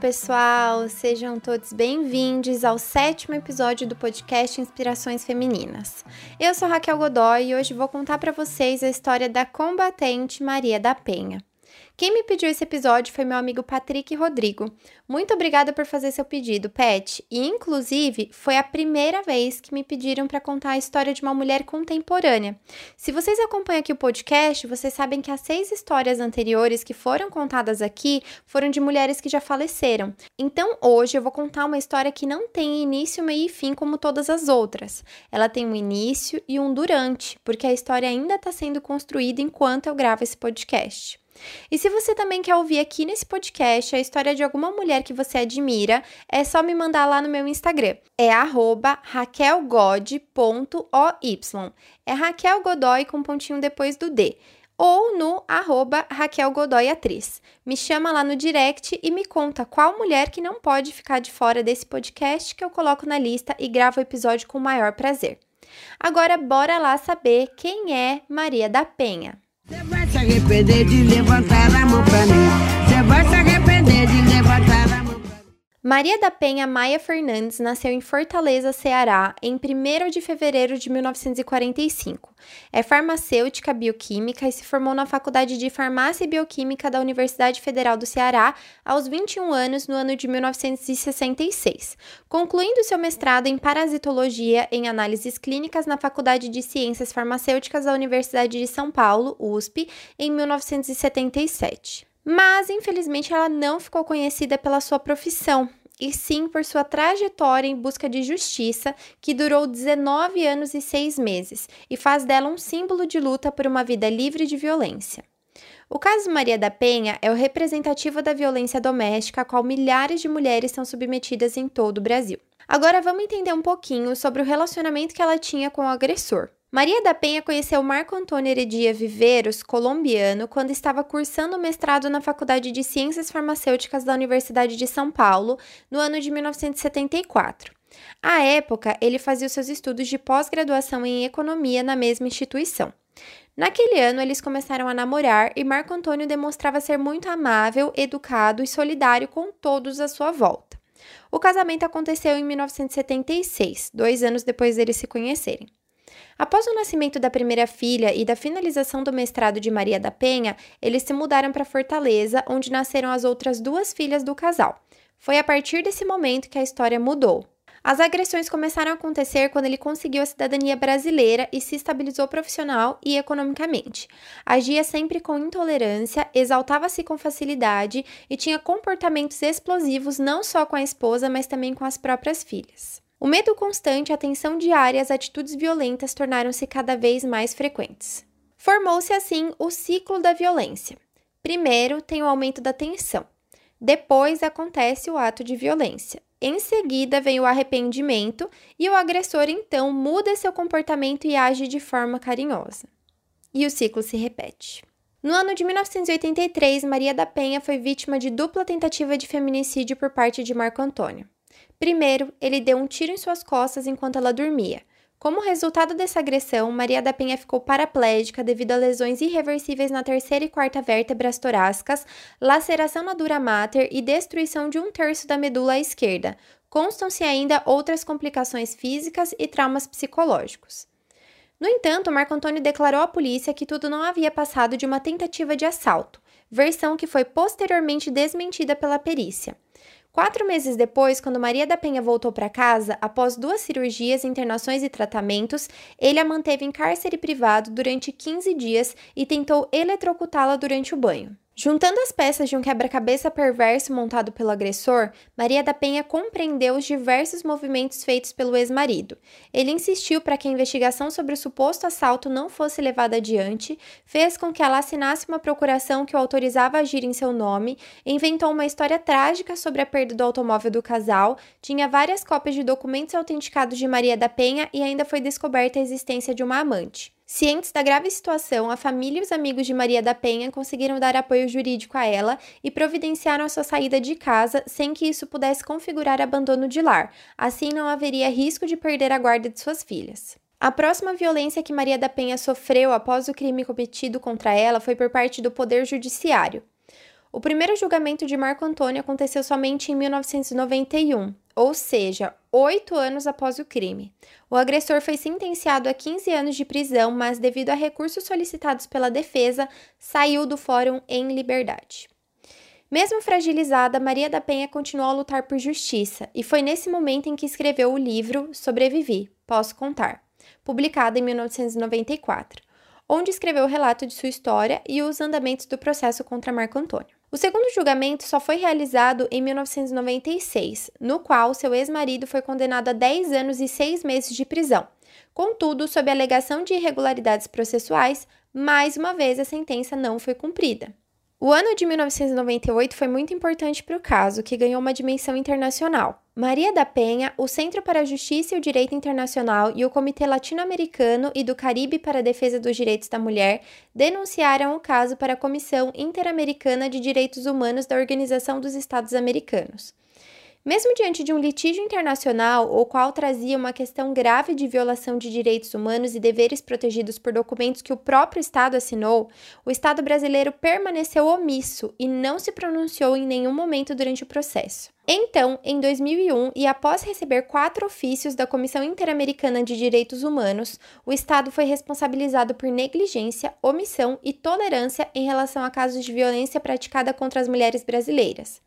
pessoal! Sejam todos bem-vindos ao sétimo episódio do podcast Inspirações Femininas. Eu sou Raquel Godoy e hoje vou contar para vocês a história da combatente Maria da Penha. Quem me pediu esse episódio foi meu amigo Patrick Rodrigo. Muito obrigada por fazer seu pedido, Pet. E, inclusive, foi a primeira vez que me pediram para contar a história de uma mulher contemporânea. Se vocês acompanham aqui o podcast, vocês sabem que as seis histórias anteriores que foram contadas aqui foram de mulheres que já faleceram. Então, hoje eu vou contar uma história que não tem início, meio e fim como todas as outras. Ela tem um início e um durante, porque a história ainda está sendo construída enquanto eu gravo esse podcast. E se você também quer ouvir aqui nesse podcast a história de alguma mulher que você admira, é só me mandar lá no meu Instagram. É raquelgod.oy. É Raquel Godoy com um pontinho depois do D ou no arroba Raquel Godoy Atriz. Me chama lá no direct e me conta qual mulher que não pode ficar de fora desse podcast que eu coloco na lista e gravo o episódio com o maior prazer. Agora bora lá saber quem é Maria da Penha. Se arrepender de levantar a mão pra mim. Você vai se arrepender Maria da Penha Maia Fernandes nasceu em Fortaleza, Ceará, em 1 de fevereiro de 1945. É farmacêutica bioquímica e se formou na Faculdade de Farmácia e Bioquímica da Universidade Federal do Ceará aos 21 anos no ano de 1966, concluindo seu mestrado em parasitologia em análises clínicas na Faculdade de Ciências Farmacêuticas da Universidade de São Paulo, USP, em 1977. Mas, infelizmente, ela não ficou conhecida pela sua profissão, e sim por sua trajetória em busca de justiça, que durou 19 anos e 6 meses, e faz dela um símbolo de luta por uma vida livre de violência. O caso Maria da Penha é o representativo da violência doméstica a qual milhares de mulheres são submetidas em todo o Brasil. Agora vamos entender um pouquinho sobre o relacionamento que ela tinha com o agressor. Maria da Penha conheceu Marco Antônio Heredia Viveiros, colombiano, quando estava cursando mestrado na Faculdade de Ciências Farmacêuticas da Universidade de São Paulo, no ano de 1974. À época, ele fazia os seus estudos de pós-graduação em economia na mesma instituição. Naquele ano, eles começaram a namorar e Marco Antônio demonstrava ser muito amável, educado e solidário com todos à sua volta. O casamento aconteceu em 1976, dois anos depois deles se conhecerem. Após o nascimento da primeira filha e da finalização do mestrado de Maria da Penha, eles se mudaram para Fortaleza, onde nasceram as outras duas filhas do casal. Foi a partir desse momento que a história mudou. As agressões começaram a acontecer quando ele conseguiu a cidadania brasileira e se estabilizou profissional e economicamente. Agia sempre com intolerância, exaltava-se com facilidade e tinha comportamentos explosivos não só com a esposa, mas também com as próprias filhas. O medo constante, a tensão diária e as atitudes violentas tornaram-se cada vez mais frequentes. Formou-se assim o ciclo da violência. Primeiro tem o aumento da tensão. Depois acontece o ato de violência. Em seguida vem o arrependimento e o agressor então muda seu comportamento e age de forma carinhosa. E o ciclo se repete. No ano de 1983, Maria da Penha foi vítima de dupla tentativa de feminicídio por parte de Marco Antônio. Primeiro, ele deu um tiro em suas costas enquanto ela dormia. Como resultado dessa agressão, Maria da Penha ficou paraplégica devido a lesões irreversíveis na terceira e quarta vértebras torácicas, laceração na dura mater e destruição de um terço da medula esquerda. Constam-se ainda outras complicações físicas e traumas psicológicos. No entanto, Marco Antônio declarou à polícia que tudo não havia passado de uma tentativa de assalto, versão que foi posteriormente desmentida pela perícia. Quatro meses depois, quando Maria da Penha voltou para casa, após duas cirurgias, internações e tratamentos, ele a manteve em cárcere privado durante 15 dias e tentou eletrocutá-la durante o banho. Juntando as peças de um quebra-cabeça perverso montado pelo agressor, Maria da Penha compreendeu os diversos movimentos feitos pelo ex-marido. Ele insistiu para que a investigação sobre o suposto assalto não fosse levada adiante, fez com que ela assinasse uma procuração que o autorizava a agir em seu nome, inventou uma história trágica sobre a perda do automóvel do casal, tinha várias cópias de documentos autenticados de Maria da Penha e ainda foi descoberta a existência de uma amante. Cientes da grave situação, a família e os amigos de Maria da Penha conseguiram dar apoio jurídico a ela e providenciaram a sua saída de casa sem que isso pudesse configurar abandono de lar. Assim, não haveria risco de perder a guarda de suas filhas. A próxima violência que Maria da Penha sofreu após o crime cometido contra ela foi por parte do Poder Judiciário. O primeiro julgamento de Marco Antônio aconteceu somente em 1991, ou seja, oito anos após o crime. O agressor foi sentenciado a 15 anos de prisão, mas, devido a recursos solicitados pela defesa, saiu do fórum em liberdade. Mesmo fragilizada, Maria da Penha continuou a lutar por justiça, e foi nesse momento em que escreveu o livro Sobrevivi, Posso Contar, publicado em 1994, onde escreveu o relato de sua história e os andamentos do processo contra Marco Antônio. O segundo julgamento só foi realizado em 1996, no qual seu ex-marido foi condenado a 10 anos e 6 meses de prisão. Contudo, sob a alegação de irregularidades processuais, mais uma vez a sentença não foi cumprida. O ano de 1998 foi muito importante para o caso, que ganhou uma dimensão internacional. Maria da Penha, o Centro para a Justiça e o Direito Internacional e o Comitê Latino-Americano e do Caribe para a Defesa dos Direitos da Mulher denunciaram o caso para a Comissão Interamericana de Direitos Humanos da Organização dos Estados Americanos. Mesmo diante de um litígio internacional, o qual trazia uma questão grave de violação de direitos humanos e deveres protegidos por documentos que o próprio Estado assinou, o Estado brasileiro permaneceu omisso e não se pronunciou em nenhum momento durante o processo. Então, em 2001, e após receber quatro ofícios da Comissão Interamericana de Direitos Humanos, o Estado foi responsabilizado por negligência, omissão e tolerância em relação a casos de violência praticada contra as mulheres brasileiras.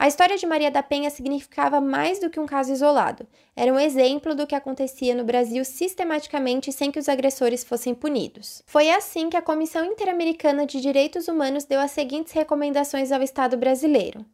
A história de Maria da Penha significava mais do que um caso isolado. Era um exemplo do que acontecia no Brasil sistematicamente sem que os agressores fossem punidos. Foi assim que a Comissão Interamericana de Direitos Humanos deu as seguintes recomendações ao Estado brasileiro: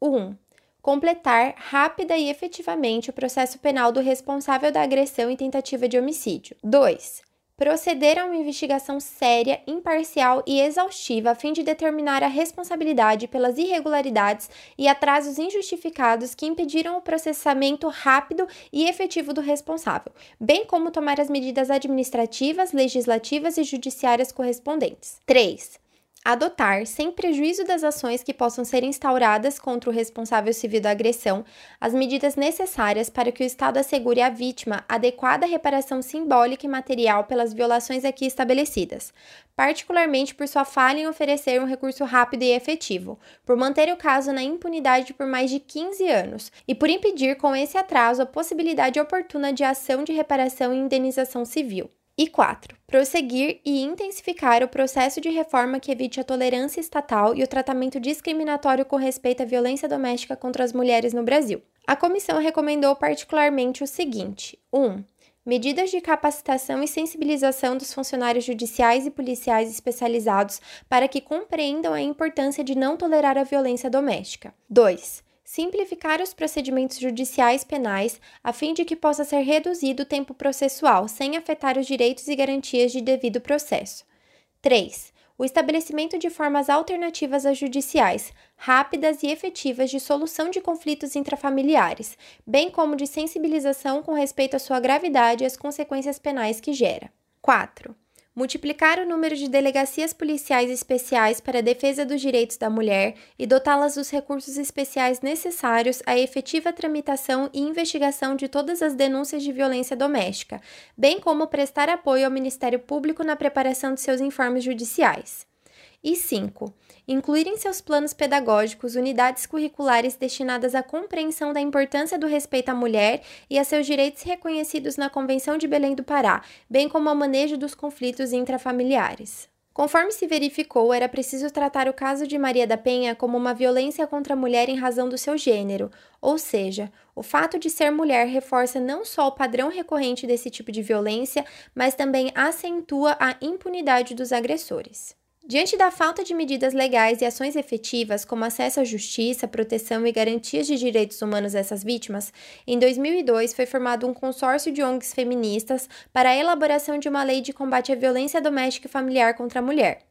1. Completar rápida e efetivamente o processo penal do responsável da agressão e tentativa de homicídio. 2 proceder a uma investigação séria, imparcial e exaustiva a fim de determinar a responsabilidade pelas irregularidades e atrasos injustificados que impediram o processamento rápido e efetivo do responsável, bem como tomar as medidas administrativas, legislativas e judiciárias correspondentes. 3 adotar, sem prejuízo das ações que possam ser instauradas contra o responsável civil da agressão, as medidas necessárias para que o Estado assegure à vítima adequada reparação simbólica e material pelas violações aqui estabelecidas, particularmente por sua falha em oferecer um recurso rápido e efetivo, por manter o caso na impunidade por mais de 15 anos e por impedir com esse atraso a possibilidade oportuna de ação de reparação e indenização civil. E 4. Prosseguir e intensificar o processo de reforma que evite a tolerância estatal e o tratamento discriminatório com respeito à violência doméstica contra as mulheres no Brasil. A comissão recomendou particularmente o seguinte: 1. Um, medidas de capacitação e sensibilização dos funcionários judiciais e policiais especializados para que compreendam a importância de não tolerar a violência doméstica. 2 simplificar os procedimentos judiciais penais a fim de que possa ser reduzido o tempo processual sem afetar os direitos e garantias de devido processo. 3. O estabelecimento de formas alternativas às judiciais, rápidas e efetivas de solução de conflitos intrafamiliares, bem como de sensibilização com respeito à sua gravidade e às consequências penais que gera. 4 multiplicar o número de delegacias policiais especiais para a defesa dos direitos da mulher e dotá-las dos recursos especiais necessários à efetiva tramitação e investigação de todas as denúncias de violência doméstica, bem como prestar apoio ao Ministério Público na preparação de seus informes judiciais. E 5. Incluir em seus planos pedagógicos unidades curriculares destinadas à compreensão da importância do respeito à mulher e a seus direitos reconhecidos na Convenção de Belém do Pará, bem como ao manejo dos conflitos intrafamiliares. Conforme se verificou, era preciso tratar o caso de Maria da Penha como uma violência contra a mulher em razão do seu gênero, ou seja, o fato de ser mulher reforça não só o padrão recorrente desse tipo de violência, mas também acentua a impunidade dos agressores. Diante da falta de medidas legais e ações efetivas, como acesso à justiça, proteção e garantias de direitos humanos dessas vítimas, em 2002 foi formado um consórcio de ONGs feministas para a elaboração de uma lei de combate à violência doméstica e familiar contra a mulher.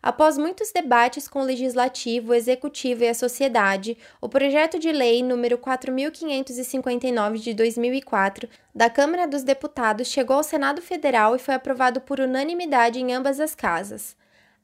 Após muitos debates com o legislativo, o executivo e a sociedade, o projeto de lei número 4559 de 2004 da Câmara dos Deputados chegou ao Senado Federal e foi aprovado por unanimidade em ambas as casas.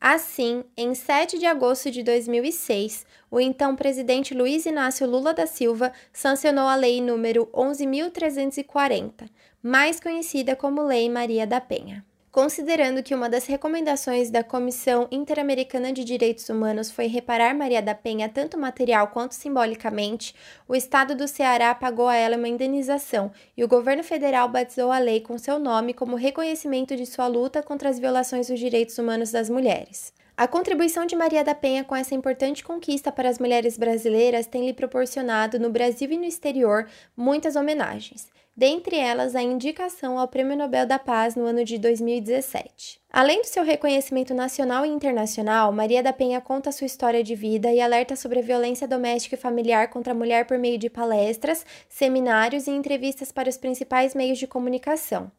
Assim, em 7 de agosto de 2006, o então presidente Luiz Inácio Lula da Silva sancionou a Lei número 11.340, mais conhecida como Lei Maria da Penha. Considerando que uma das recomendações da Comissão Interamericana de Direitos Humanos foi reparar Maria da Penha tanto material quanto simbolicamente, o estado do Ceará pagou a ela uma indenização e o governo federal batizou a lei com seu nome como reconhecimento de sua luta contra as violações dos direitos humanos das mulheres. A contribuição de Maria da Penha com essa importante conquista para as mulheres brasileiras tem lhe proporcionado, no Brasil e no exterior, muitas homenagens dentre elas a indicação ao Prêmio Nobel da Paz no ano de 2017. Além do seu reconhecimento nacional e internacional, Maria da Penha conta sua história de vida e alerta sobre a violência doméstica e familiar contra a mulher por meio de palestras, seminários e entrevistas para os principais meios de comunicação.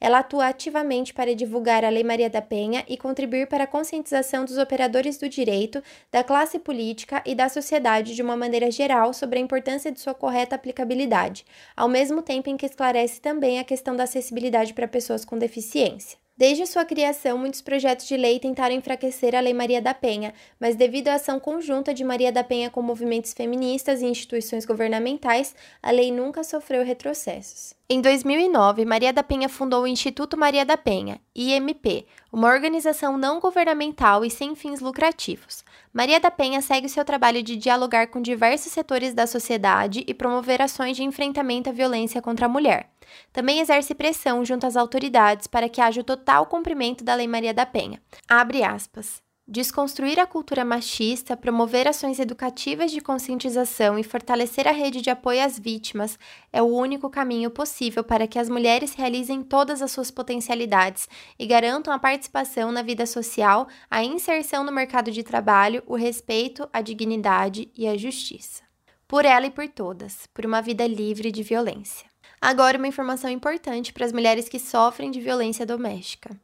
Ela atua ativamente para divulgar a Lei Maria da Penha e contribuir para a conscientização dos operadores do direito, da classe política e da sociedade de uma maneira geral sobre a importância de sua correta aplicabilidade, ao mesmo tempo em que esclarece também a questão da acessibilidade para pessoas com deficiência. Desde sua criação, muitos projetos de lei tentaram enfraquecer a Lei Maria da Penha, mas devido à ação conjunta de Maria da Penha com movimentos feministas e instituições governamentais, a lei nunca sofreu retrocessos. Em 2009, Maria da Penha fundou o Instituto Maria da Penha, IMP, uma organização não governamental e sem fins lucrativos. Maria da Penha segue seu trabalho de dialogar com diversos setores da sociedade e promover ações de enfrentamento à violência contra a mulher. Também exerce pressão junto às autoridades para que haja o total cumprimento da Lei Maria da Penha. Abre aspas. Desconstruir a cultura machista, promover ações educativas de conscientização e fortalecer a rede de apoio às vítimas é o único caminho possível para que as mulheres realizem todas as suas potencialidades e garantam a participação na vida social, a inserção no mercado de trabalho, o respeito, a dignidade e a justiça. Por ela e por todas, por uma vida livre de violência. Agora, uma informação importante para as mulheres que sofrem de violência doméstica.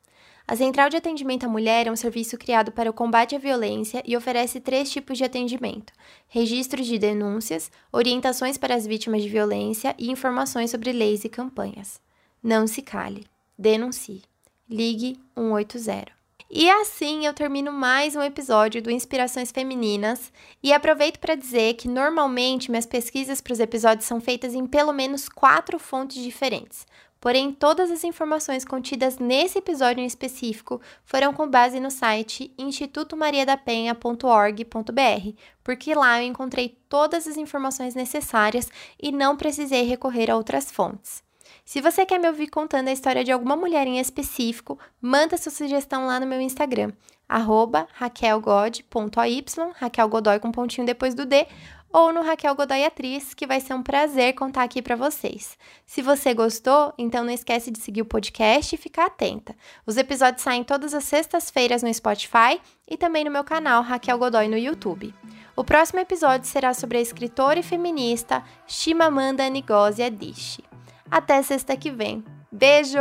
A Central de Atendimento à Mulher é um serviço criado para o combate à violência e oferece três tipos de atendimento: registros de denúncias, orientações para as vítimas de violência e informações sobre leis e campanhas. Não se cale. Denuncie. Ligue 180. E assim eu termino mais um episódio do Inspirações Femininas e aproveito para dizer que normalmente minhas pesquisas para os episódios são feitas em pelo menos quatro fontes diferentes. Porém, todas as informações contidas nesse episódio em específico foram com base no site institutomariadapenha.org.br, porque lá eu encontrei todas as informações necessárias e não precisei recorrer a outras fontes. Se você quer me ouvir contando a história de alguma mulher em específico, manda sua sugestão lá no meu Instagram, arroba raquelgod.oy, Raquel Godoy com pontinho depois do D, ou no Raquel Godoy Atriz, que vai ser um prazer contar aqui para vocês. Se você gostou, então não esquece de seguir o podcast e ficar atenta. Os episódios saem todas as sextas-feiras no Spotify e também no meu canal Raquel Godoy no YouTube. O próximo episódio será sobre a escritora e feminista Shimamanda Ngozi Adichie. Até sexta que vem. Beijo!